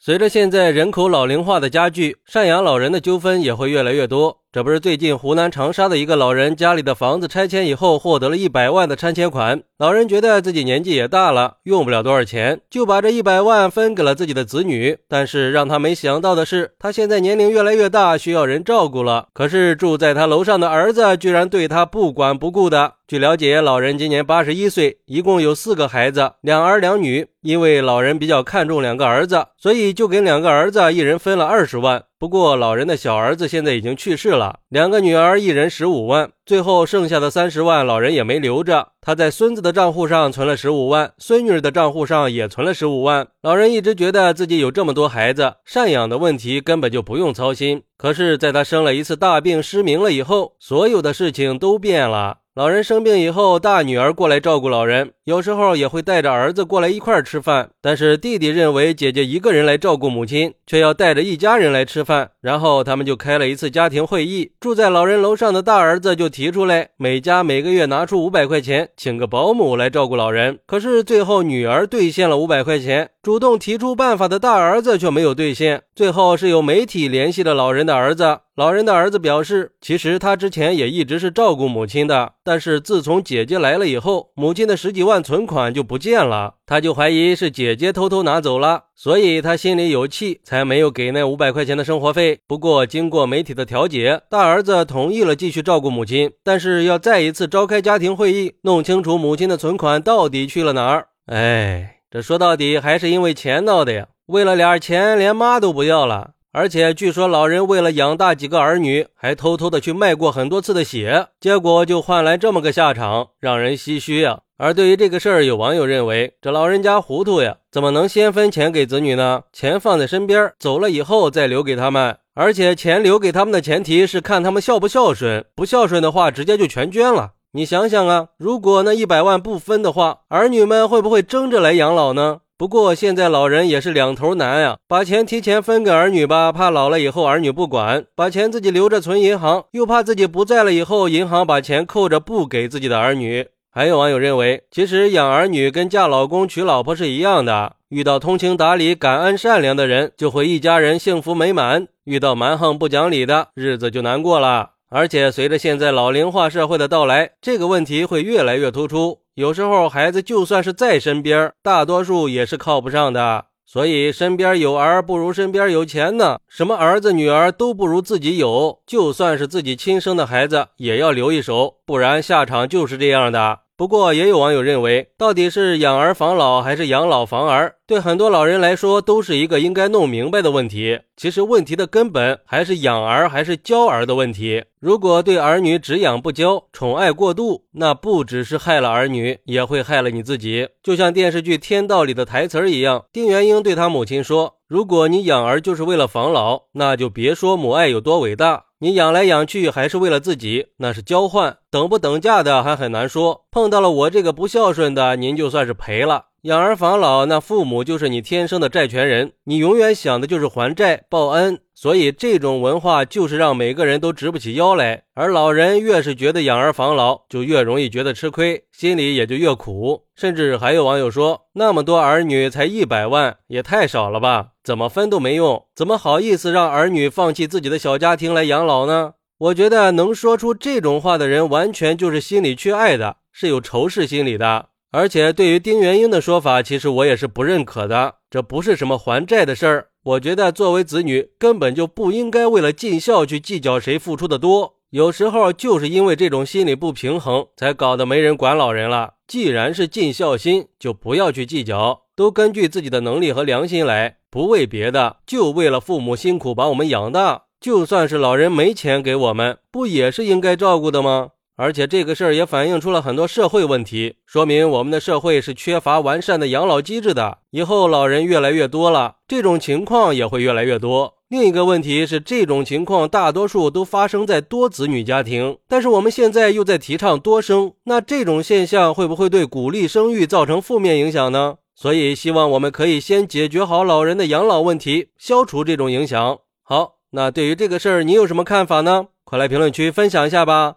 随着现在人口老龄化的加剧，赡养老人的纠纷也会越来越多。这不是最近湖南长沙的一个老人家里的房子拆迁以后，获得了一百万的拆迁款。老人觉得自己年纪也大了，用不了多少钱，就把这一百万分给了自己的子女。但是让他没想到的是，他现在年龄越来越大，需要人照顾了。可是住在他楼上的儿子居然对他不管不顾的。据了解，老人今年八十一岁，一共有四个孩子，两儿两女。因为老人比较看重两个儿子，所以就给两个儿子一人分了二十万。不过老人的小儿子现在已经去世了，两个女儿一人十五万，最后剩下的三十万老人也没留着。他在孙子的账户上存了十五万，孙女的账户上也存了十五万。老人一直觉得自己有这么多孩子，赡养的问题根本就不用操心。可是，在他生了一次大病失明了以后，所有的事情都变了。老人生病以后，大女儿过来照顾老人，有时候也会带着儿子过来一块儿吃饭。但是弟弟认为姐姐一个人来照顾母亲，却要带着一家人来吃饭。然后他们就开了一次家庭会议。住在老人楼上的大儿子就提出来，每家每个月拿出五百块钱，请个保姆来照顾老人。可是最后女儿兑现了五百块钱，主动提出办法的大儿子却没有兑现。最后是由媒体联系了老人的儿子。老人的儿子表示，其实他之前也一直是照顾母亲的，但是自从姐姐来了以后，母亲的十几万存款就不见了，他就怀疑是姐姐偷偷拿走了，所以他心里有气，才没有给那五百块钱的生活费。不过经过媒体的调解，大儿子同意了继续照顾母亲，但是要再一次召开家庭会议，弄清楚母亲的存款到底去了哪儿。哎，这说到底还是因为钱闹的呀，为了点钱，连妈都不要了。而且据说老人为了养大几个儿女，还偷偷的去卖过很多次的血，结果就换来这么个下场，让人唏嘘呀。而对于这个事儿，有网友认为这老人家糊涂呀，怎么能先分钱给子女呢？钱放在身边，走了以后再留给他们。而且钱留给他们的前提是看他们孝不孝顺，不孝顺的话，直接就全捐了。你想想啊，如果那一百万不分的话，儿女们会不会争着来养老呢？不过现在老人也是两头难呀，把钱提前分给儿女吧，怕老了以后儿女不管；把钱自己留着存银行，又怕自己不在了以后，银行把钱扣着不给自己的儿女。还有网友认为，其实养儿女跟嫁老公娶老婆是一样的，遇到通情达理、感恩善良的人，就会一家人幸福美满；遇到蛮横不讲理的，日子就难过了。而且随着现在老龄化社会的到来，这个问题会越来越突出。有时候孩子就算是在身边，大多数也是靠不上的。所以身边有儿不如身边有钱呢。什么儿子女儿都不如自己有，就算是自己亲生的孩子，也要留一手，不然下场就是这样的。不过也有网友认为，到底是养儿防老还是养老防儿？对很多老人来说，都是一个应该弄明白的问题。其实问题的根本还是养儿还是教儿的问题。如果对儿女只养不教，宠爱过度，那不只是害了儿女，也会害了你自己。就像电视剧《天道》里的台词儿一样，丁元英对他母亲说：“如果你养儿就是为了防老，那就别说母爱有多伟大。”你养来养去还是为了自己，那是交换，等不等价的还很难说。碰到了我这个不孝顺的，您就算是赔了。养儿防老，那父母就是你天生的债权人，你永远想的就是还债报恩。所以这种文化就是让每个人都直不起腰来。而老人越是觉得养儿防老，就越容易觉得吃亏，心里也就越苦。甚至还有网友说，那么多儿女才一百万，也太少了吧？怎么分都没用，怎么好意思让儿女放弃自己的小家庭来养老呢？我觉得能说出这种话的人，完全就是心里缺爱的，是有仇视心理的。而且，对于丁元英的说法，其实我也是不认可的。这不是什么还债的事儿。我觉得，作为子女，根本就不应该为了尽孝去计较谁付出的多。有时候，就是因为这种心理不平衡，才搞得没人管老人了。既然是尽孝心，就不要去计较，都根据自己的能力和良心来，不为别的，就为了父母辛苦把我们养大。就算是老人没钱给我们，不也是应该照顾的吗？而且这个事儿也反映出了很多社会问题，说明我们的社会是缺乏完善的养老机制的。以后老人越来越多了，这种情况也会越来越多。另一个问题是，这种情况大多数都发生在多子女家庭，但是我们现在又在提倡多生，那这种现象会不会对鼓励生育造成负面影响呢？所以希望我们可以先解决好老人的养老问题，消除这种影响。好，那对于这个事儿，你有什么看法呢？快来评论区分享一下吧。